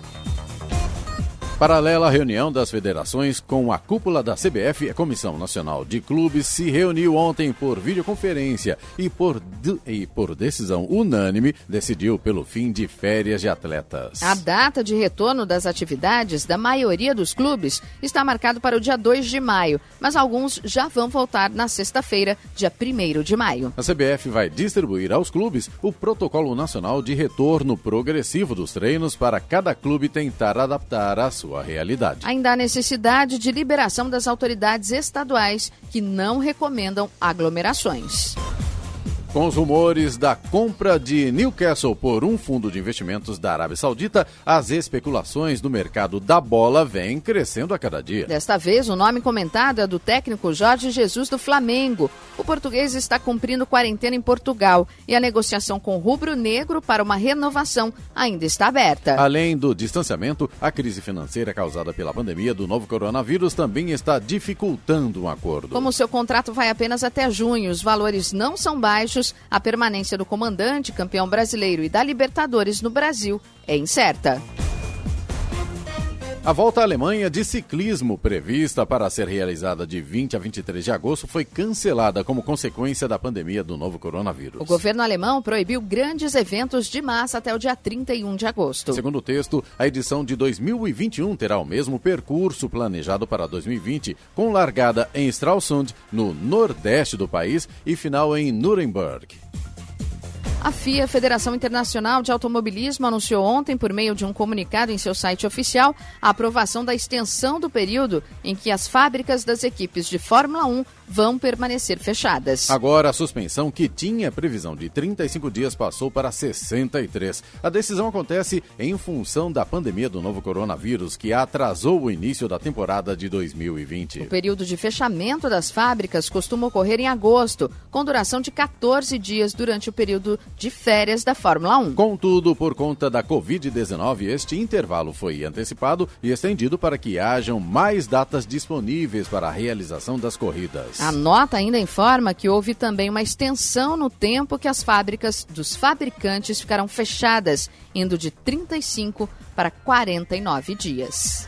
Paralela à reunião das federações com a cúpula da CBF, a Comissão Nacional de Clubes se reuniu ontem por videoconferência e por, e por decisão unânime decidiu pelo fim de férias de atletas. A data de retorno das atividades da maioria dos clubes está marcado para o dia 2 de maio, mas alguns já vão voltar na sexta-feira, dia 1 de maio. A CBF vai distribuir aos clubes o protocolo nacional de retorno progressivo dos treinos para cada clube tentar adaptar a sua realidade. Ainda há necessidade de liberação das autoridades estaduais que não recomendam aglomerações. Com os rumores da compra de Newcastle por um fundo de investimentos da Arábia Saudita, as especulações no mercado da bola vêm crescendo a cada dia. Desta vez, o nome comentado é do técnico Jorge Jesus do Flamengo. O português está cumprindo quarentena em Portugal e a negociação com o Rubro Negro para uma renovação ainda está aberta. Além do distanciamento, a crise financeira causada pela pandemia do novo coronavírus também está dificultando um acordo. Como seu contrato vai apenas até junho, os valores não são baixos a permanência do comandante, campeão brasileiro e da Libertadores no Brasil é incerta. A volta à Alemanha de ciclismo, prevista para ser realizada de 20 a 23 de agosto, foi cancelada como consequência da pandemia do novo coronavírus. O governo alemão proibiu grandes eventos de massa até o dia 31 de agosto. Segundo o texto, a edição de 2021 terá o mesmo percurso planejado para 2020, com largada em Stralsund, no nordeste do país, e final em Nuremberg. A FIA, Federação Internacional de Automobilismo, anunciou ontem, por meio de um comunicado em seu site oficial, a aprovação da extensão do período em que as fábricas das equipes de Fórmula 1 vão permanecer fechadas. Agora, a suspensão, que tinha previsão de 35 dias, passou para 63. A decisão acontece em função da pandemia do novo coronavírus, que atrasou o início da temporada de 2020. O período de fechamento das fábricas costuma ocorrer em agosto, com duração de 14 dias durante o período de férias da Fórmula 1. Contudo, por conta da Covid-19, este intervalo foi antecipado e estendido para que hajam mais datas disponíveis para a realização das corridas. A nota ainda informa que houve também uma extensão no tempo que as fábricas dos fabricantes ficarão fechadas, indo de 35 para 49 dias.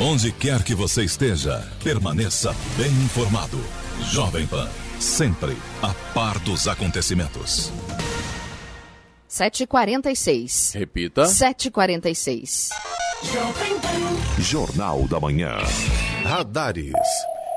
Onde quer que você esteja, permaneça bem informado. Jovem Pan, sempre a par dos acontecimentos. 7h46. Repita. 7h46. Jornal da Manhã. Radares.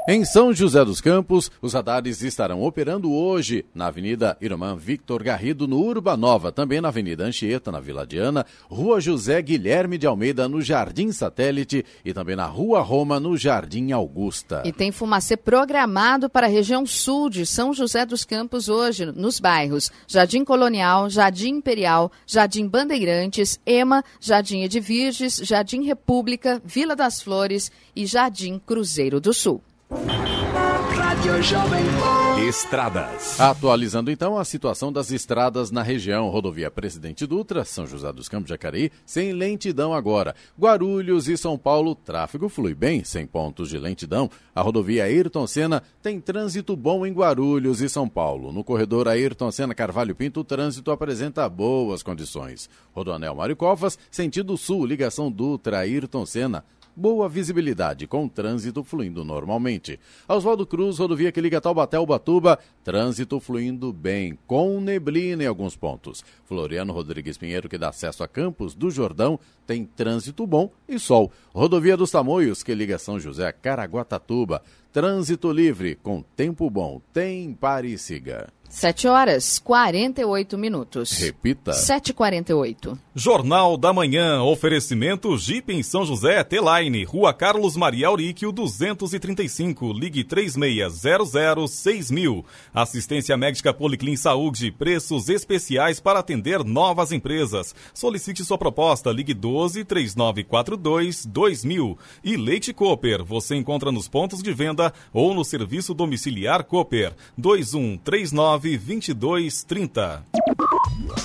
Em São José dos Campos, os radares estarão operando hoje na Avenida Irmã Victor Garrido, no Urbanova, também na Avenida Anchieta, na Vila Diana, Rua José Guilherme de Almeida, no Jardim Satélite e também na Rua Roma, no Jardim Augusta. E tem fumacê programado para a região sul de São José dos Campos hoje, nos bairros Jardim Colonial, Jardim Imperial, Jardim Bandeirantes, Ema, Jardim Edvirges, Jardim República, Vila das Flores e Jardim Cruzeiro do Sul. Rádio Jovem Pan. Estradas. Atualizando então a situação das estradas na região. Rodovia Presidente Dutra, São José dos Campos Jacareí, sem lentidão agora. Guarulhos e São Paulo, tráfego flui bem, sem pontos de lentidão. A rodovia Ayrton Senna tem trânsito bom em Guarulhos e São Paulo. No corredor Ayrton Senna Carvalho Pinto, o trânsito apresenta boas condições. Rodoanel Mário Covas, sentido sul, ligação Dutra Ayrton Senna boa visibilidade, com trânsito fluindo normalmente. Oswaldo Cruz, rodovia que liga Taubaté ao Batuba, trânsito fluindo bem, com neblina em alguns pontos. Floriano Rodrigues Pinheiro, que dá acesso a Campos do Jordão, tem trânsito bom e sol. Rodovia dos Tamoios, que liga São José a Caraguatatuba, trânsito livre, com tempo bom. Tem pare e siga. 7 horas 48 minutos. Repita. 7h48. Jornal da Manhã, oferecimento Jeep em São José, T-Line, Rua Carlos Maria Auríquio, 235, ligue 36006000. Assistência médica Policlin Saúde, preços especiais para atender novas empresas. Solicite sua proposta, ligue 12 3942 2000. E Leite Cooper, você encontra nos pontos de venda ou no serviço domiciliar Cooper, 2139 2230.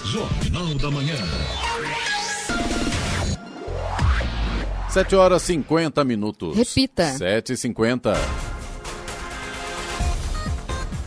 Jornal da Manhã. 7 horas 50 minutos. Repita. 7h50.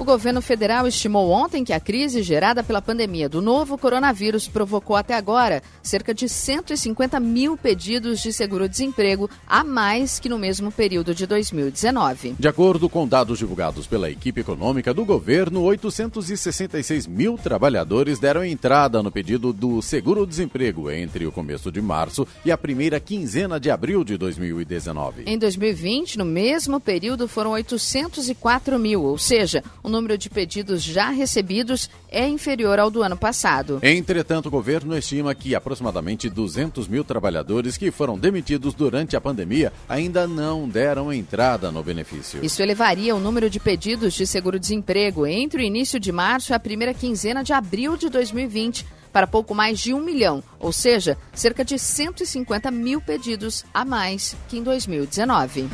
O governo federal estimou ontem que a crise gerada pela pandemia do novo coronavírus provocou até agora cerca de 150 mil pedidos de seguro-desemprego a mais que no mesmo período de 2019. De acordo com dados divulgados pela equipe econômica do governo, 866 mil trabalhadores deram entrada no pedido do seguro-desemprego entre o começo de março e a primeira quinzena de abril de 2019. Em 2020, no mesmo período, foram 804 mil, ou seja, o número de pedidos já recebidos é inferior ao do ano passado. Entretanto, o governo estima que aproximadamente 200 mil trabalhadores que foram demitidos durante a pandemia ainda não deram entrada no benefício. Isso elevaria o número de pedidos de seguro-desemprego entre o início de março e a primeira quinzena de abril de 2020 para pouco mais de um milhão, ou seja, cerca de 150 mil pedidos a mais que em 2019.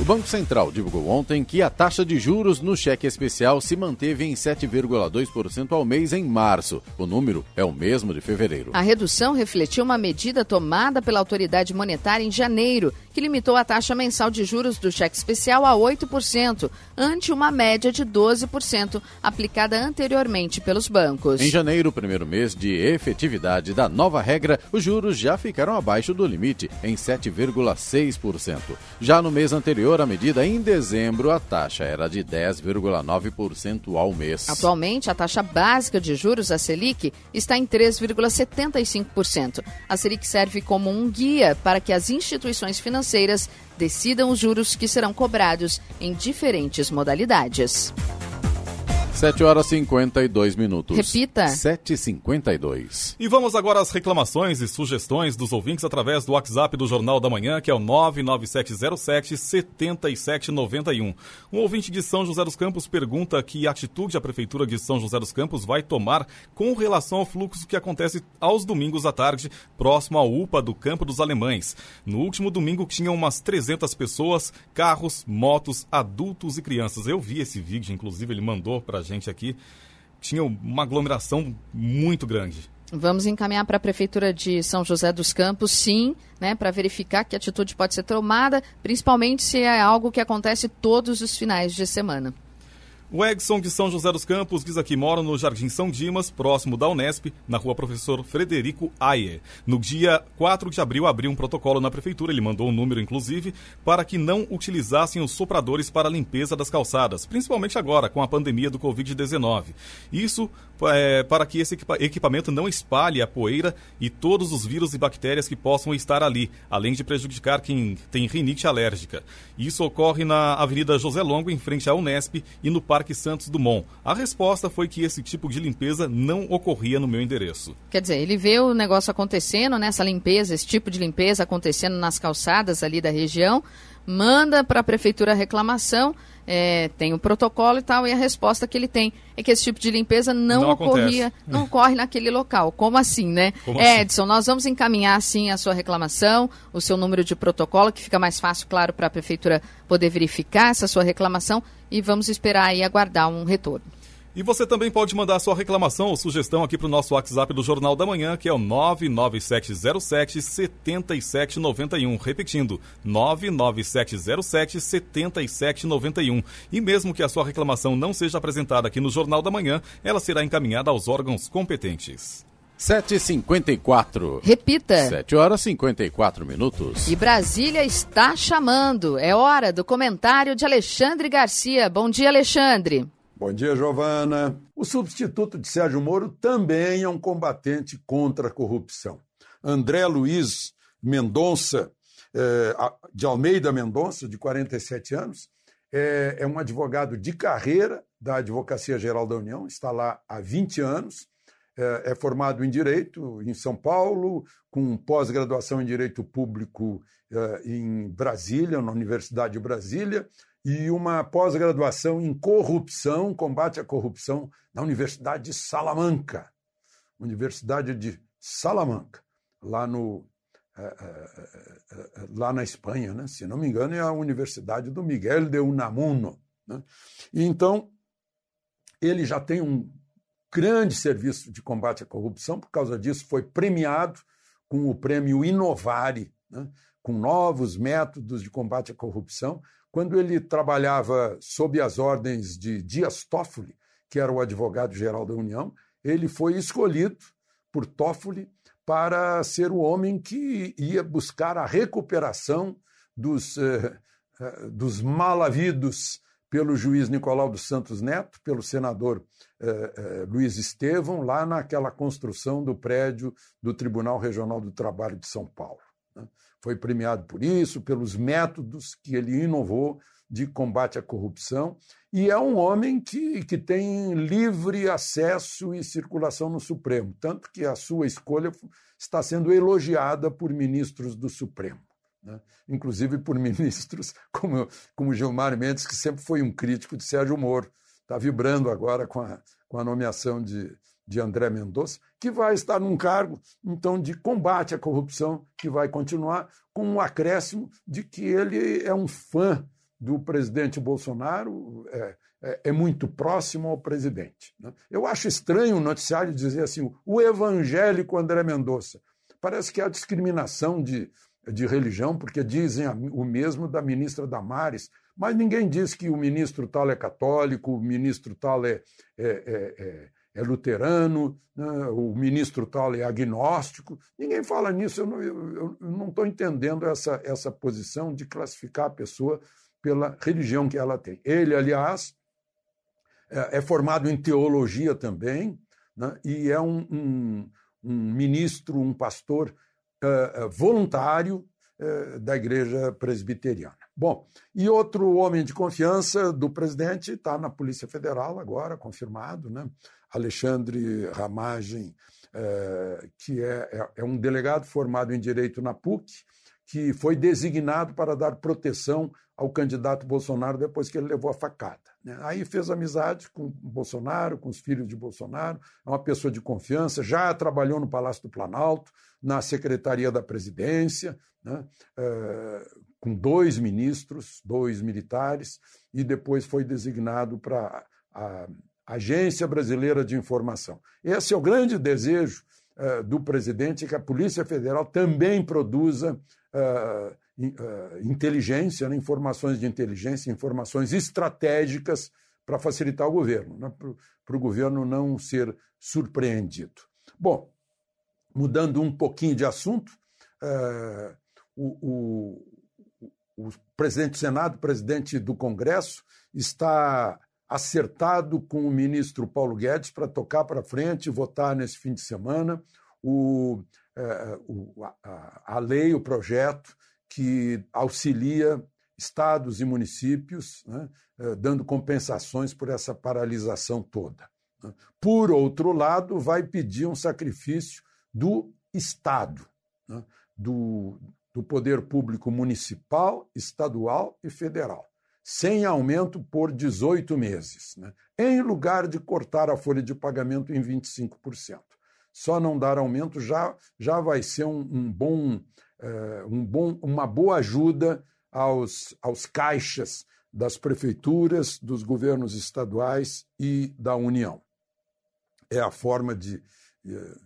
O Banco Central divulgou ontem que a taxa de juros no cheque especial se manteve em 7,2% ao mês em março. O número é o mesmo de fevereiro. A redução refletiu uma medida tomada pela autoridade monetária em janeiro, que limitou a taxa mensal de juros do cheque especial a 8%, ante uma média de 12% aplicada anteriormente pelos bancos. Em janeiro, primeiro mês de efetividade da nova regra, os juros já ficaram abaixo do limite, em 7,6%. Já no mês anterior, à medida, em dezembro, a taxa era de 10,9% ao mês. Atualmente, a taxa básica de juros, a Selic, está em 3,75%. A Selic serve como um guia para que as instituições financeiras decidam os juros que serão cobrados em diferentes modalidades. 7 horas e 52 minutos. Repita. 7h52. E vamos agora às reclamações e sugestões dos ouvintes através do WhatsApp do Jornal da Manhã, que é o 99707-7791. Um ouvinte de São José dos Campos pergunta que atitude a Prefeitura de São José dos Campos vai tomar com relação ao fluxo que acontece aos domingos à tarde, próximo à UPA do Campo dos Alemães. No último domingo tinham umas 300 pessoas, carros, motos, adultos e crianças. Eu vi esse vídeo, inclusive ele mandou pra gente aqui, tinha uma aglomeração muito grande. Vamos encaminhar para a Prefeitura de São José dos Campos, sim, né, para verificar que atitude pode ser tomada, principalmente se é algo que acontece todos os finais de semana. O Edson de São José dos Campos diz aqui: mora no Jardim São Dimas, próximo da Unesp, na rua Professor Frederico Ayer. No dia 4 de abril, abriu um protocolo na prefeitura, ele mandou um número, inclusive, para que não utilizassem os sopradores para a limpeza das calçadas, principalmente agora, com a pandemia do Covid-19. Isso é, para que esse equipamento não espalhe a poeira e todos os vírus e bactérias que possam estar ali, além de prejudicar quem tem rinite alérgica. Isso ocorre na Avenida José Longo, em frente à Unesp, e no Parque Santos Dumont. A resposta foi que esse tipo de limpeza não ocorria no meu endereço. Quer dizer, ele vê o negócio acontecendo, né, limpeza, esse tipo de limpeza acontecendo nas calçadas ali da região, manda para a prefeitura a reclamação é, tem o protocolo e tal, e a resposta que ele tem é que esse tipo de limpeza não, não ocorria, acontece. não ocorre naquele local. Como assim, né? Como assim? Edson, nós vamos encaminhar sim a sua reclamação, o seu número de protocolo, que fica mais fácil, claro, para a prefeitura poder verificar essa sua reclamação e vamos esperar aí aguardar um retorno. E você também pode mandar sua reclamação ou sugestão aqui para o nosso WhatsApp do Jornal da Manhã, que é o 99707 7791. Repetindo, 99707 7791. E mesmo que a sua reclamação não seja apresentada aqui no Jornal da Manhã, ela será encaminhada aos órgãos competentes. 7h54. Repita. 7 horas e 54 minutos. E Brasília está chamando. É hora do comentário de Alexandre Garcia. Bom dia, Alexandre. Bom dia, Giovana. O substituto de Sérgio Moro também é um combatente contra a corrupção. André Luiz Mendonça, é, de Almeida Mendonça, de 47 anos, é, é um advogado de carreira da Advocacia Geral da União, está lá há 20 anos, é, é formado em Direito em São Paulo, com pós-graduação em Direito Público em Brasília, na Universidade de Brasília, e uma pós-graduação em corrupção, combate à corrupção, na Universidade de Salamanca. Universidade de Salamanca, lá, no, é, é, é, lá na Espanha, né? se não me engano, é a Universidade do Miguel de Unamuno. Né? Então, ele já tem um grande serviço de combate à corrupção, por causa disso, foi premiado com o prêmio Inovare, né? com novos métodos de combate à corrupção, quando ele trabalhava sob as ordens de Dias Toffoli, que era o advogado-geral da União, ele foi escolhido por Toffoli para ser o homem que ia buscar a recuperação dos, eh, eh, dos mal havidos pelo juiz Nicolau dos Santos Neto, pelo senador eh, eh, Luiz Estevão, lá naquela construção do prédio do Tribunal Regional do Trabalho de São Paulo. Né? Foi premiado por isso, pelos métodos que ele inovou de combate à corrupção, e é um homem que, que tem livre acesso e circulação no Supremo, tanto que a sua escolha está sendo elogiada por ministros do Supremo. Né? Inclusive por ministros como, como Gilmar Mendes, que sempre foi um crítico de Sérgio Moro. Está vibrando agora com a, com a nomeação de, de André Mendonça, que vai estar num cargo, então, de combate à corrupção, que vai continuar com um acréscimo de que ele é um fã do presidente Bolsonaro, é, é, é muito próximo ao presidente. Né? Eu acho estranho o noticiário dizer assim, o evangélico André Mendonça. Parece que há discriminação de, de religião, porque dizem o mesmo da ministra Damares, mas ninguém diz que o ministro tal é católico, o ministro tal é, é, é, é é luterano, né? o ministro tal é agnóstico. Ninguém fala nisso. Eu não estou entendendo essa, essa posição de classificar a pessoa pela religião que ela tem. Ele, aliás, é, é formado em teologia também, né? e é um, um, um, ministro, um pastor uh, voluntário uh, da igreja presbiteriana. Bom, e outro homem de confiança do presidente está na Polícia Federal agora, confirmado, né? Alexandre Ramagem, é, que é, é, um delegado formado em Direito na PUC, que foi designado para dar proteção ao candidato Bolsonaro depois que ele levou a facada. Né? Aí fez amizade com Bolsonaro, com os filhos de Bolsonaro, é uma pessoa de confiança, já trabalhou no Palácio do Planalto, na Secretaria da Presidência, né? é, com dois ministros, dois militares, e depois foi designado para Agência Brasileira de Informação. Esse é o grande desejo uh, do presidente, que a Polícia Federal também produza uh, uh, inteligência, né, informações de inteligência, informações estratégicas para facilitar o governo, né? para o governo não ser surpreendido. Bom, mudando um pouquinho de assunto, o, o, o presidente do Senado, o presidente do Congresso, está acertado com o ministro Paulo Guedes para tocar para frente e votar nesse fim de semana o, é, o, a, a lei, o projeto que auxilia estados e municípios, né, é, dando compensações por essa paralisação toda. Né. Por outro lado, vai pedir um sacrifício do Estado, né, do, do poder público municipal, estadual e federal sem aumento por 18 meses, né? em lugar de cortar a folha de pagamento em 25%. Só não dar aumento já, já vai ser um, um bom, é, um bom, uma boa ajuda aos, aos caixas das prefeituras, dos governos estaduais e da União. É a forma de é,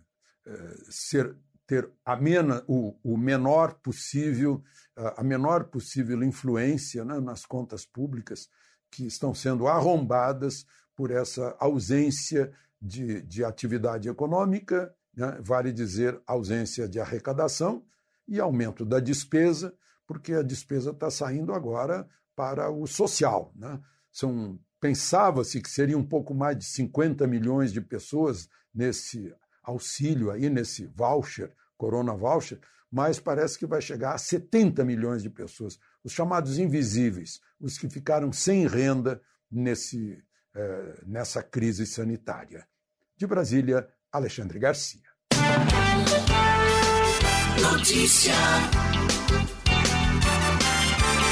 é, ser ter a mena, o, o menor possível, a menor possível influência né, nas contas públicas que estão sendo arrombadas por essa ausência de, de atividade econômica, né, vale dizer ausência de arrecadação e aumento da despesa, porque a despesa está saindo agora para o social. Né? São pensava-se que seria um pouco mais de 50 milhões de pessoas nesse auxílio aí, nesse voucher, Corona Voucher, mas parece que vai chegar a 70 milhões de pessoas, os chamados invisíveis, os que ficaram sem renda nesse, eh, nessa crise sanitária. De Brasília, Alexandre Garcia. Notícia.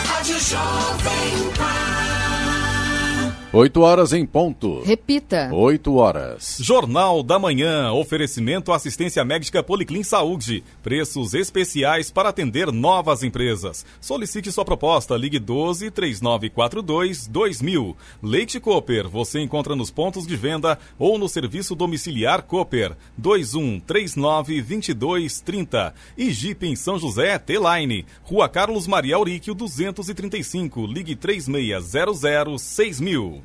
Rádio Jovem Pan. 8 horas em ponto. Repita. 8 horas. Jornal da Manhã. Oferecimento assistência médica Policlin Saúde. Preços especiais para atender novas empresas. Solicite sua proposta. Ligue 12 3942 2000. Leite Cooper. Você encontra nos pontos de venda ou no serviço domiciliar Cooper. 21 39 22 30. E Jeep em São José T-Line. Rua Carlos Maria Auríquio 235. Ligue 3600 6000.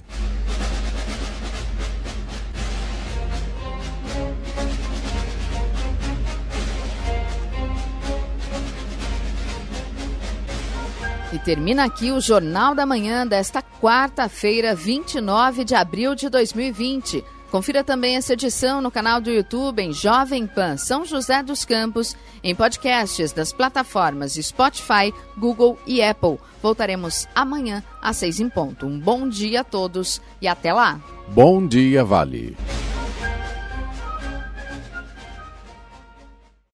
E termina aqui o Jornal da Manhã desta quarta-feira, 29 de abril de 2020. Confira também essa edição no canal do YouTube em Jovem Pan São José dos Campos, em podcasts das plataformas Spotify, Google e Apple. Voltaremos amanhã às seis em ponto. Um bom dia a todos e até lá. Bom dia, Vale.